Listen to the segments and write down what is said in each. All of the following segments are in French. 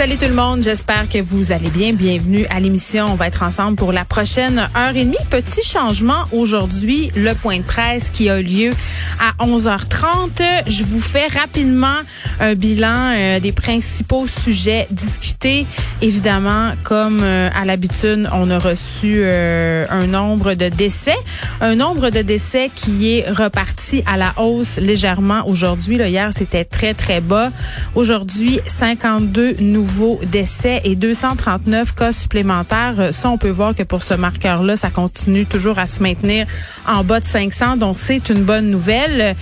Salut tout le monde, j'espère que vous allez bien. Bienvenue à l'émission. On va être ensemble pour la prochaine heure et demie. Petit changement aujourd'hui, le point de presse qui a lieu à 11h30. Je vous fais rapidement un bilan euh, des principaux sujets discutés. Évidemment, comme euh, à l'habitude, on a reçu euh, un nombre de décès, un nombre de décès qui est reparti à la hausse légèrement aujourd'hui. Hier, c'était très très bas. Aujourd'hui, 52 nouveaux nouveaux décès et 239 cas supplémentaires. Ça, on peut voir que pour ce marqueur-là, ça continue toujours à se maintenir en bas de 500. Donc, c'est une bonne nouvelle.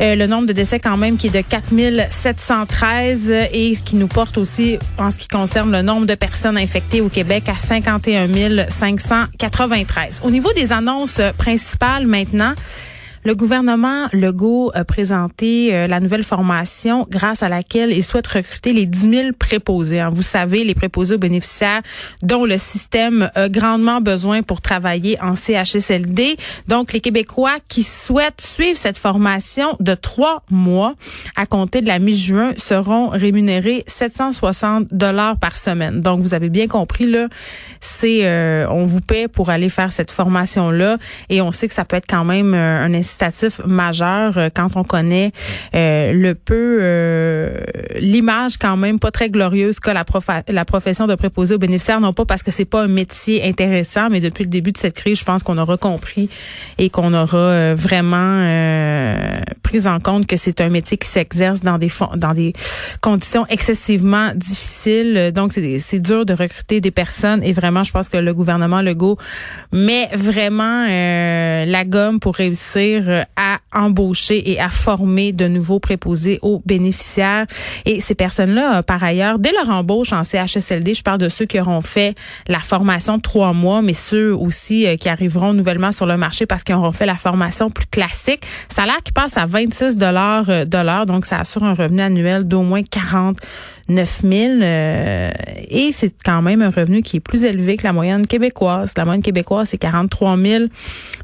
Euh, le nombre de décès quand même qui est de 4713 et qui nous porte aussi en ce qui concerne le nombre de personnes infectées au Québec à 51 593. Au niveau des annonces principales maintenant, le gouvernement Legault a présenté euh, la nouvelle formation grâce à laquelle il souhaite recruter les 10 000 préposés. Hein. Vous savez, les préposés aux bénéficiaires dont le système a grandement besoin pour travailler en CHSLD. Donc, les Québécois qui souhaitent suivre cette formation de trois mois à compter de la mi-juin seront rémunérés 760 dollars par semaine. Donc, vous avez bien compris, là, c'est, euh, on vous paie pour aller faire cette formation-là et on sait que ça peut être quand même euh, un incitatif majeur euh, quand on connaît euh, le peu euh, l'image quand même pas très glorieuse que la, la profession de préposé aux bénéficiaires, non pas parce que c'est pas un métier intéressant, mais depuis le début de cette crise, je pense qu'on aura compris et qu'on aura vraiment pris en compte que c'est un métier qui s'exerce dans des dans des conditions excessivement difficiles. Donc c'est dur de recruter des personnes et vraiment, je pense que le gouvernement Legault met vraiment la gomme pour réussir euh, à embaucher et à former de nouveaux préposés aux bénéficiaires. Et ces personnes-là, euh, par ailleurs, dès leur embauche en CHSLD, je parle de ceux qui auront fait la formation trois mois, mais ceux aussi euh, qui arriveront nouvellement sur le marché parce qu'ils auront fait la formation plus classique. Salaire qui passe à 26 dollars donc ça assure un revenu annuel d'au moins 40 9 000 euh, et c'est quand même un revenu qui est plus élevé que la moyenne québécoise. La moyenne québécoise, c'est 43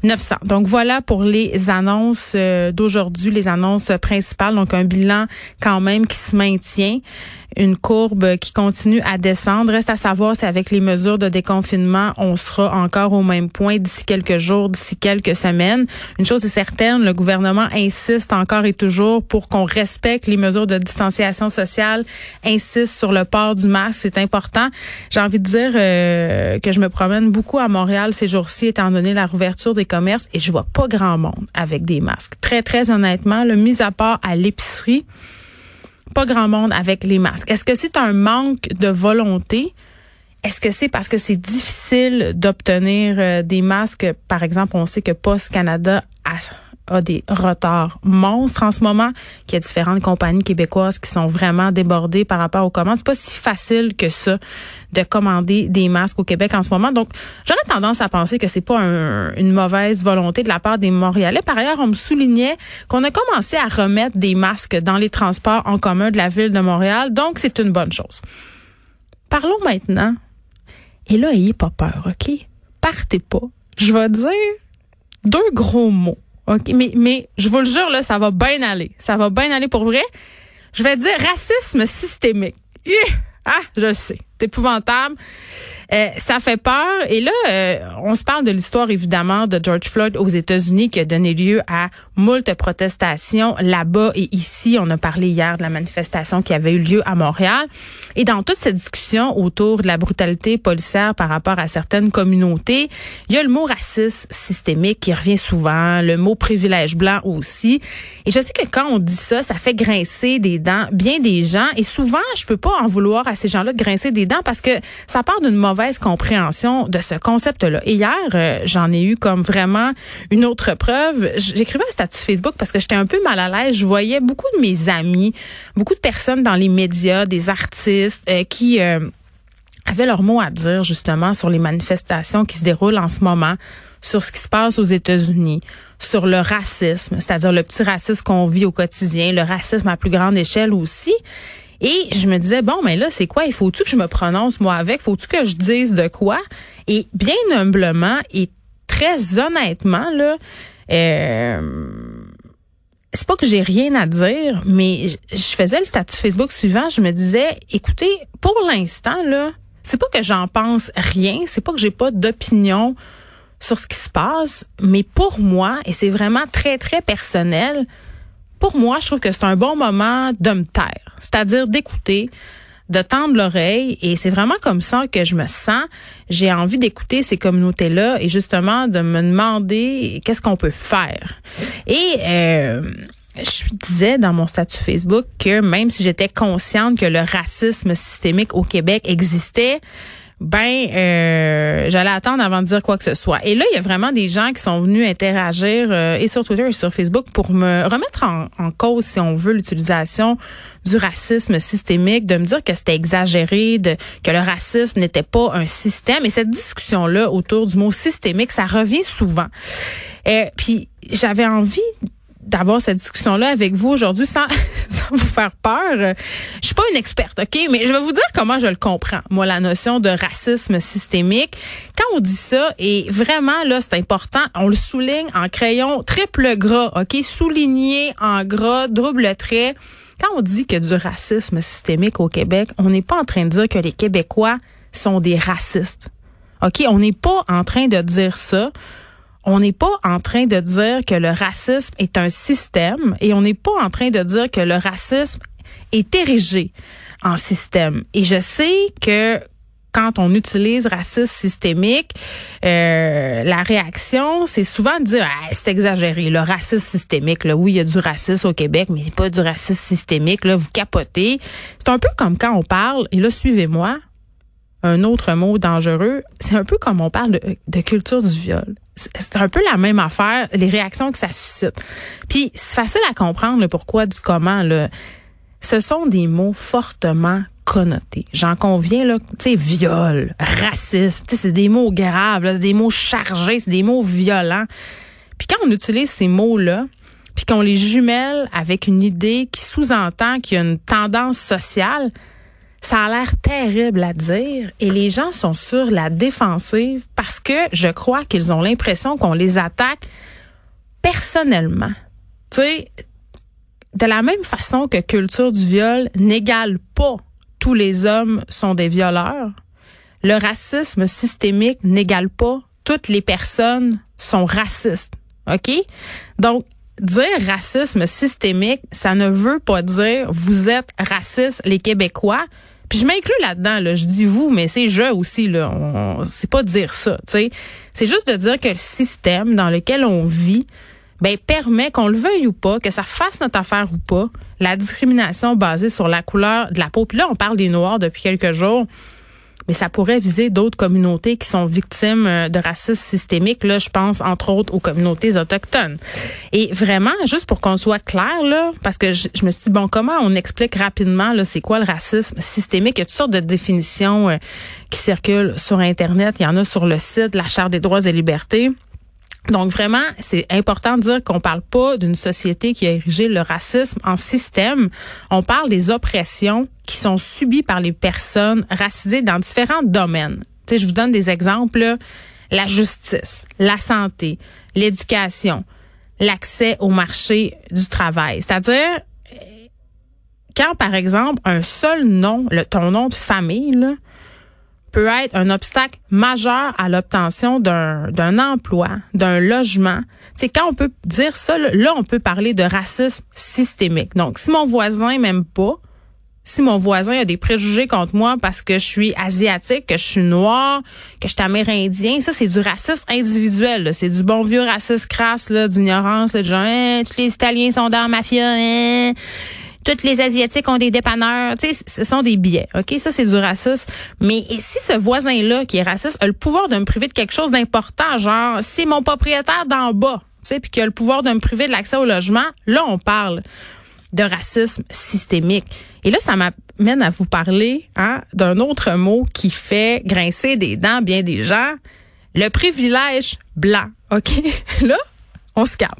900. Donc voilà pour les annonces euh, d'aujourd'hui, les annonces principales. Donc un bilan quand même qui se maintient une courbe qui continue à descendre. Reste à savoir si avec les mesures de déconfinement, on sera encore au même point d'ici quelques jours, d'ici quelques semaines. Une chose est certaine, le gouvernement insiste encore et toujours pour qu'on respecte les mesures de distanciation sociale, insiste sur le port du masque, c'est important. J'ai envie de dire euh, que je me promène beaucoup à Montréal ces jours-ci, étant donné la rouverture des commerces, et je vois pas grand monde avec des masques. Très, très honnêtement, le mis à part à l'épicerie, pas grand monde avec les masques. Est-ce que c'est un manque de volonté? Est-ce que c'est parce que c'est difficile d'obtenir euh, des masques? Par exemple, on sait que Post Canada a a des retards monstres en ce moment, qu'il y a différentes compagnies québécoises qui sont vraiment débordées par rapport aux commandes. C'est pas si facile que ça de commander des masques au Québec en ce moment. Donc, j'aurais tendance à penser que c'est pas une mauvaise volonté de la part des Montréalais. Par ailleurs, on me soulignait qu'on a commencé à remettre des masques dans les transports en commun de la ville de Montréal. Donc, c'est une bonne chose. Parlons maintenant. Et là, ayez pas peur, OK? Partez pas. Je vais dire deux gros mots OK, mais, mais je vous le jure, là, ça va bien aller. Ça va bien aller pour vrai. Je vais dire racisme systémique. Ah, je le sais. C'est épouvantable. Euh, ça fait peur. Et là, euh, on se parle de l'histoire évidemment de George Floyd aux États-Unis qui a donné lieu à moult protestations là-bas et ici. On a parlé hier de la manifestation qui avait eu lieu à Montréal. Et dans toute cette discussion autour de la brutalité policière par rapport à certaines communautés, il y a le mot racisme systémique qui revient souvent, le mot privilège blanc aussi. Et je sais que quand on dit ça, ça fait grincer des dents bien des gens. Et souvent, je peux pas en vouloir à ces gens-là de grincer des dents parce que ça part d'une mauvaise compréhension de ce concept-là. Hier, euh, j'en ai eu comme vraiment une autre preuve. J'écrivais un statut Facebook parce que j'étais un peu mal à l'aise. Je voyais beaucoup de mes amis, beaucoup de personnes dans les médias, des artistes euh, qui euh, avaient leur mot à dire justement sur les manifestations qui se déroulent en ce moment sur ce qui se passe aux États-Unis, sur le racisme, c'est-à-dire le petit racisme qu'on vit au quotidien, le racisme à plus grande échelle aussi. Et je me disais, bon, mais là, c'est quoi? Il faut-tu que je me prononce, moi, avec? Faut-tu que je dise de quoi? Et bien humblement et très honnêtement, là, euh, c'est pas que j'ai rien à dire, mais je faisais le statut Facebook suivant, je me disais, écoutez, pour l'instant, là, c'est pas que j'en pense rien, c'est pas que j'ai pas d'opinion sur ce qui se passe, mais pour moi, et c'est vraiment très, très personnel, pour moi, je trouve que c'est un bon moment de me taire, c'est-à-dire d'écouter, de tendre l'oreille et c'est vraiment comme ça que je me sens. J'ai envie d'écouter ces communautés-là et justement de me demander qu'est-ce qu'on peut faire. Et euh, je disais dans mon statut Facebook que même si j'étais consciente que le racisme systémique au Québec existait, ben euh, j'allais attendre avant de dire quoi que ce soit. Et là, il y a vraiment des gens qui sont venus interagir euh, et sur Twitter et sur Facebook pour me remettre en, cause, si on veut, l'utilisation du racisme systémique, de me dire que c'était exagéré, de, que le racisme n'était pas un système. Et cette discussion-là autour du mot systémique, ça revient souvent. Euh, puis j'avais envie d'avoir cette discussion-là avec vous aujourd'hui sans, vous faire peur. Je suis pas une experte, OK? Mais je vais vous dire comment je le comprends, moi, la notion de racisme systémique. Quand on dit ça, et vraiment, là, c'est important, on le souligne en crayon triple gras, OK? Souligné en gras, double trait. Quand on dit que du racisme systémique au Québec, on n'est pas en train de dire que les Québécois sont des racistes. OK? On n'est pas en train de dire ça on n'est pas en train de dire que le racisme est un système et on n'est pas en train de dire que le racisme est érigé en système. Et je sais que quand on utilise racisme systémique, euh, la réaction, c'est souvent de dire ah, c'est exagéré, le racisme systémique. Là, oui, il y a du racisme au Québec, mais c'est pas du racisme systémique. Là, vous capotez. C'est un peu comme quand on parle, et là, suivez-moi, un autre mot dangereux, c'est un peu comme on parle de, culture du viol c'est un peu la même affaire, les réactions que ça suscite. Puis c'est facile à comprendre le pourquoi du comment. Ce sont des mots fortement connotés. J'en conviens, tu sais, viol, racisme, c'est des mots graves, c'est des mots chargés, c'est des mots violents. Puis quand on utilise ces mots-là, puis qu'on les jumelle avec une idée qui sous-entend qu'il y a une tendance sociale, ça a l'air terrible à dire et les gens sont sur la défensive parce que je crois qu'ils ont l'impression qu'on les attaque personnellement. Tu sais, de la même façon que culture du viol n'égale pas tous les hommes sont des violeurs, le racisme systémique n'égale pas toutes les personnes sont racistes. OK? Donc, dire racisme systémique, ça ne veut pas dire vous êtes raciste les Québécois. Puis je m'inclus là-dedans, là. Je dis vous, mais c'est je aussi, là. C'est pas dire ça, tu sais. C'est juste de dire que le système dans lequel on vit, ben, permet qu'on le veuille ou pas, que ça fasse notre affaire ou pas, la discrimination basée sur la couleur de la peau. Puis là, on parle des Noirs depuis quelques jours mais ça pourrait viser d'autres communautés qui sont victimes euh, de racisme systémique. Là, je pense entre autres aux communautés autochtones. Et vraiment, juste pour qu'on soit clair là, parce que je, me suis dit bon, comment on explique rapidement là, c'est quoi le racisme systémique? Il y a toutes sortes de définitions euh, qui circulent sur Internet. Il y en a sur le site de la Charte des droits et libertés. Donc vraiment, c'est important de dire qu'on parle pas d'une société qui a érigé le racisme en système. On parle des oppressions qui sont subies par les personnes racisées dans différents domaines. Tu sais, je vous donne des exemples. La justice, la santé, l'éducation, l'accès au marché du travail. C'est-à-dire, quand par exemple un seul nom, le, ton nom de famille, là, peut être un obstacle majeur à l'obtention d'un emploi, d'un logement. C'est quand on peut dire ça, là, on peut parler de racisme systémique. Donc, si mon voisin m'aime pas, si mon voisin a des préjugés contre moi parce que je suis asiatique, que je suis noir, que je suis amérindien, ça c'est du racisme individuel. C'est du bon vieux racisme crasse, d'ignorance, genre hein, tous les Italiens sont dans la mafia. Hein toutes les Asiatiques ont des dépanneurs. Tu ce sont des billets. OK? Ça, c'est du racisme. Mais si ce voisin-là, qui est raciste, a le pouvoir de me priver de quelque chose d'important, genre, si mon propriétaire d'en bas, tu sais, puis qu'il a le pouvoir de me priver de l'accès au logement, là, on parle de racisme systémique. Et là, ça m'amène à vous parler hein, d'un autre mot qui fait grincer des dents bien des gens, le privilège blanc. OK? là, on se calme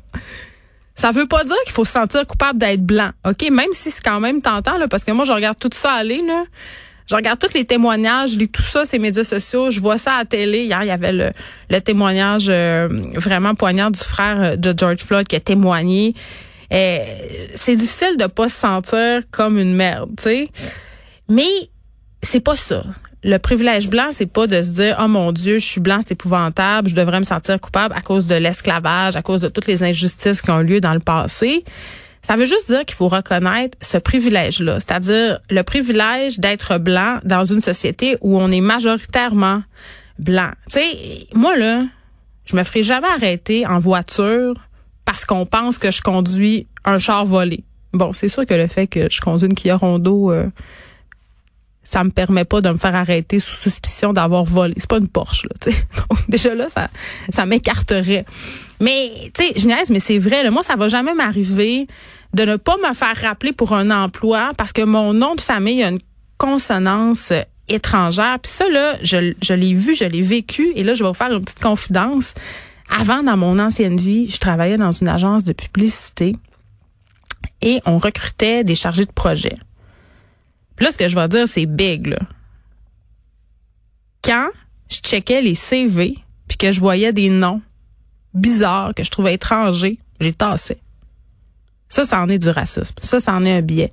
Ça veut pas dire qu'il faut se sentir coupable d'être blanc, OK? Même si c'est quand même tentant, là, parce que moi, je regarde tout ça aller, là. Je regarde tous les témoignages, je lis tout ça, ces médias sociaux, je vois ça à la télé. Hier, il y avait le, témoignage euh, vraiment poignant du frère euh, de George Floyd qui a témoigné. Euh, c'est difficile de pas se sentir comme une merde, tu sais. Mais c'est pas ça. Le privilège blanc, c'est pas de se dire oh mon Dieu, je suis blanc, c'est épouvantable, je devrais me sentir coupable à cause de l'esclavage, à cause de toutes les injustices qui ont lieu dans le passé. Ça veut juste dire qu'il faut reconnaître ce privilège-là, c'est-à-dire le privilège d'être blanc dans une société où on est majoritairement blanc. Tu sais, moi là, je me ferai jamais arrêter en voiture parce qu'on pense que je conduis un char volé. Bon, c'est sûr que le fait que je conduis une Kia Rondo euh, ça me permet pas de me faire arrêter sous suspicion d'avoir volé. C'est pas une Porsche, là, sais. déjà là, ça, ça m'écarterait. Mais, tu sais, je mais c'est vrai, là, moi, ça va jamais m'arriver de ne pas me faire rappeler pour un emploi parce que mon nom de famille a une consonance étrangère. Puis ça, là, je, je l'ai vu, je l'ai vécu. Et là, je vais vous faire une petite confidence. Avant, dans mon ancienne vie, je travaillais dans une agence de publicité et on recrutait des chargés de projet. Puis là, ce que je vais dire, c'est big, là. Quand je checkais les CV, puis que je voyais des noms bizarres que je trouvais étrangers, j'ai tassé. Ça, ça en est du racisme. Ça, ça en est un biais.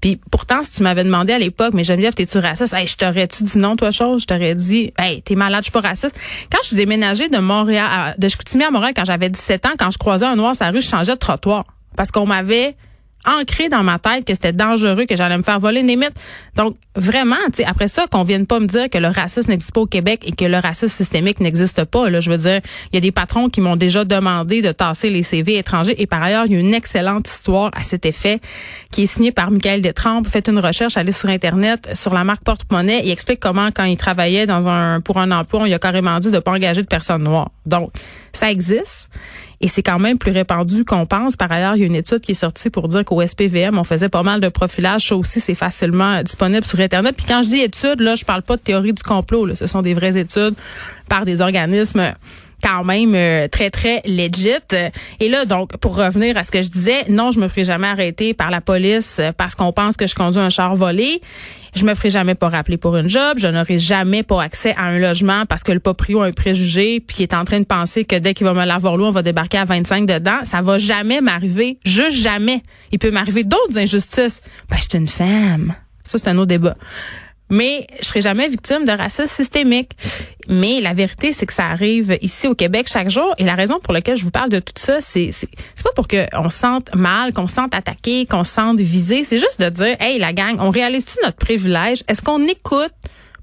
Puis pourtant, si tu m'avais demandé à l'époque, mais Geneviève, t'es-tu raciste? Hey, je t'aurais-tu dit non, toi, chose? Je t'aurais dit, hey, t'es malade, je suis pas raciste. Quand je suis déménagée de Montréal, de Chicoutimi à Montréal, quand j'avais 17 ans, quand je croisais un noir sur la rue, je changeais de trottoir. Parce qu'on m'avait ancré dans ma tête que c'était dangereux, que j'allais me faire voler une limite. Donc, vraiment, après ça, qu'on vienne pas me dire que le racisme n'existe pas au Québec et que le racisme systémique n'existe pas. Là, je veux dire, il y a des patrons qui m'ont déjà demandé de tasser les CV étrangers. Et par ailleurs, il y a une excellente histoire à cet effet qui est signée par Michael Détrempe. Faites une recherche, allez sur Internet, sur la marque Porte-Monnaie. Il explique comment, quand il travaillait dans un, pour un emploi, on lui a carrément dit de pas engager de personnes noires. Donc, ça existe. Et c'est quand même plus répandu qu'on pense. Par ailleurs, il y a une étude qui est sortie pour dire qu'au SPVM, on faisait pas mal de profilage. Ça aussi, c'est facilement disponible sur Internet. Puis quand je dis études, là, je parle pas de théorie du complot. Là. Ce sont des vraies études par des organismes quand même euh, très très legit. Et là donc pour revenir à ce que je disais, non, je me ferai jamais arrêter par la police parce qu'on pense que je conduis un char volé. Je me ferai jamais pas rappeler pour une job, je n'aurai jamais pas accès à un logement parce que le proprio a un préjugé puis qui est en train de penser que dès qu'il va me l'avoir l'eau, on va débarquer à 25 dedans, ça va jamais m'arriver, juste jamais. Il peut m'arriver d'autres injustices. Ben je suis une femme. Ça c'est un autre débat mais je serai jamais victime de racisme systémique. Mais la vérité, c'est que ça arrive ici au Québec chaque jour. Et la raison pour laquelle je vous parle de tout ça, c'est c'est pas pour qu'on se sente mal, qu'on se sente attaqué, qu'on se sente visé. C'est juste de dire, hey, la gang, on réalise-tu notre privilège? Est-ce qu'on écoute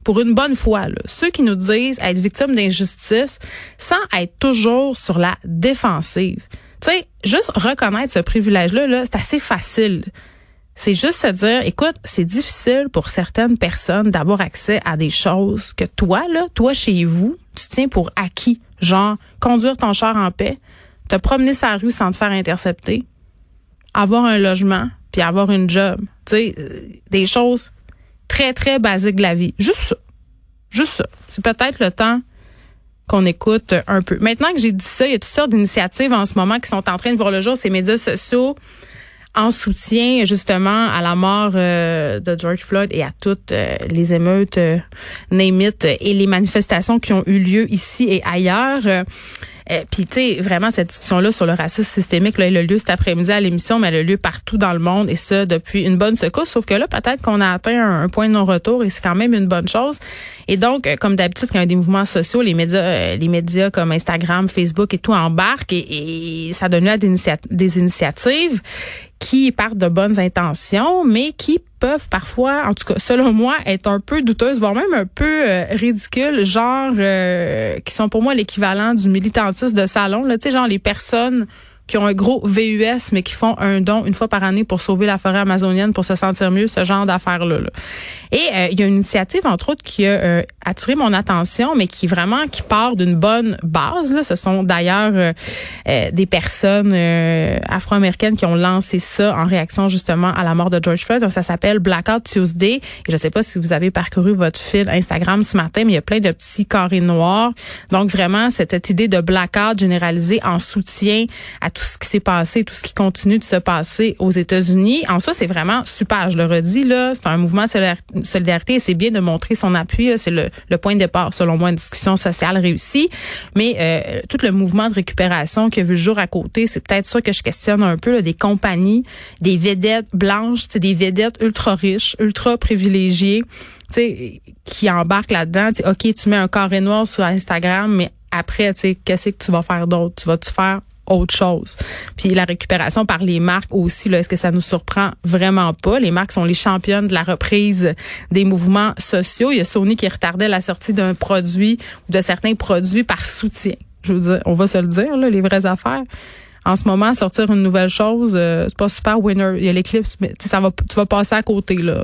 pour une bonne fois, là, ceux qui nous disent être victimes d'injustice sans être toujours sur la défensive? Tu sais, juste reconnaître ce privilège-là, -là, c'est assez facile. C'est juste se dire, écoute, c'est difficile pour certaines personnes d'avoir accès à des choses que toi, là, toi chez vous, tu tiens pour acquis. Genre, conduire ton char en paix, te promener sa rue sans te faire intercepter, avoir un logement, puis avoir une job. Tu sais, euh, des choses très, très basiques de la vie. Juste ça. Juste ça. C'est peut-être le temps qu'on écoute un peu. Maintenant que j'ai dit ça, il y a toutes sortes d'initiatives en ce moment qui sont en train de voir le jour, ces médias sociaux en soutien justement à la mort euh, de George Floyd et à toutes euh, les émeutes, euh, et les manifestations qui ont eu lieu ici et ailleurs. Euh, Puis, tu sais, vraiment, cette discussion-là sur le racisme systémique, là, elle a lieu cet après-midi à l'émission, mais elle a lieu partout dans le monde et ça depuis une bonne secousse. Sauf que là, peut-être qu'on a atteint un, point de non-retour et c'est quand même une bonne chose. Et donc, comme d'habitude, quand il y a des mouvements sociaux, les médias, les médias comme Instagram, Facebook et tout embarquent et, et ça donne lieu à des, des initiatives qui partent de bonnes intentions, mais qui peuvent parfois, en tout cas selon moi, être un peu douteuses, voire même un peu euh, ridicules, genre euh, qui sont pour moi l'équivalent du militantisme de salon, là, tu sais, genre les personnes qui ont un gros VUS, mais qui font un don une fois par année pour sauver la forêt amazonienne, pour se sentir mieux, ce genre d'affaires-là. Et euh, il y a une initiative, entre autres, qui a euh, attiré mon attention, mais qui vraiment qui part d'une bonne base. Là. Ce sont d'ailleurs euh, des personnes afro-américaines qui ont lancé ça en réaction justement à la mort de George Floyd. Donc, ça s'appelle Blackout Tuesday. Et je ne sais pas si vous avez parcouru votre fil Instagram ce matin, mais il y a plein de petits carrés noirs. Donc, vraiment, cette idée de blackout généralisé en soutien à tout ce qui s'est passé, tout ce qui continue de se passer aux États-Unis. En soi, c'est vraiment super. Je le redis là, c'est un mouvement de solidarité c'est bien de montrer son appui. C'est le, point de départ, selon moi, une discussion sociale réussie. Mais euh, tout le mouvement de récupération qui a vu le jour à côté, c'est peut-être ça que je questionne un peu. Là, des compagnies, des vedettes blanches, des vedettes ultra riches, ultra privilégiées, qui embarquent là-dedans. Ok, tu mets un carré noir sur Instagram, mais après, tu sais, qu'est-ce que tu vas faire d'autre? Tu vas-tu faire autre chose. Puis la récupération par les marques aussi, est-ce que ça nous surprend vraiment pas? Les marques sont les championnes de la reprise des mouvements sociaux. Il y a Sony qui retardait la sortie d'un produit ou de certains produits par soutien. Je veux dire, on va se le dire, là, les vraies affaires. En ce moment, sortir une nouvelle chose, euh, c'est pas super winner. Il y a l'éclipse, mais ça va, tu vas passer à côté, là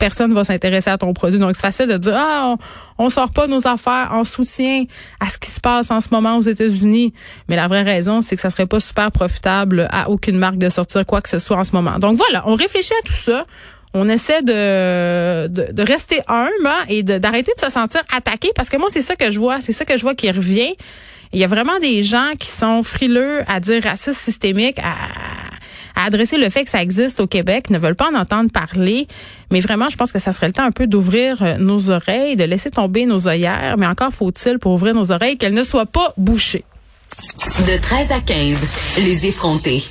personne va s'intéresser à ton produit. Donc, c'est facile de dire, ah, on, on sort pas nos affaires en soutien à ce qui se passe en ce moment aux États-Unis. Mais la vraie raison, c'est que ça serait pas super profitable à aucune marque de sortir quoi que ce soit en ce moment. Donc, voilà, on réfléchit à tout ça. On essaie de, de, rester humble hein, et d'arrêter de, se sentir attaqué parce que moi, c'est ça que je vois. C'est ça que je vois qui revient. Il y a vraiment des gens qui sont frileux à dire racisme systémique, à, à adresser le fait que ça existe au Québec, ne veulent pas en entendre parler. Mais vraiment, je pense que ça serait le temps un peu d'ouvrir euh, nos oreilles, de laisser tomber nos œillères. Mais encore faut-il pour ouvrir nos oreilles qu'elles ne soient pas bouchées. De 13 à 15, les effrontés.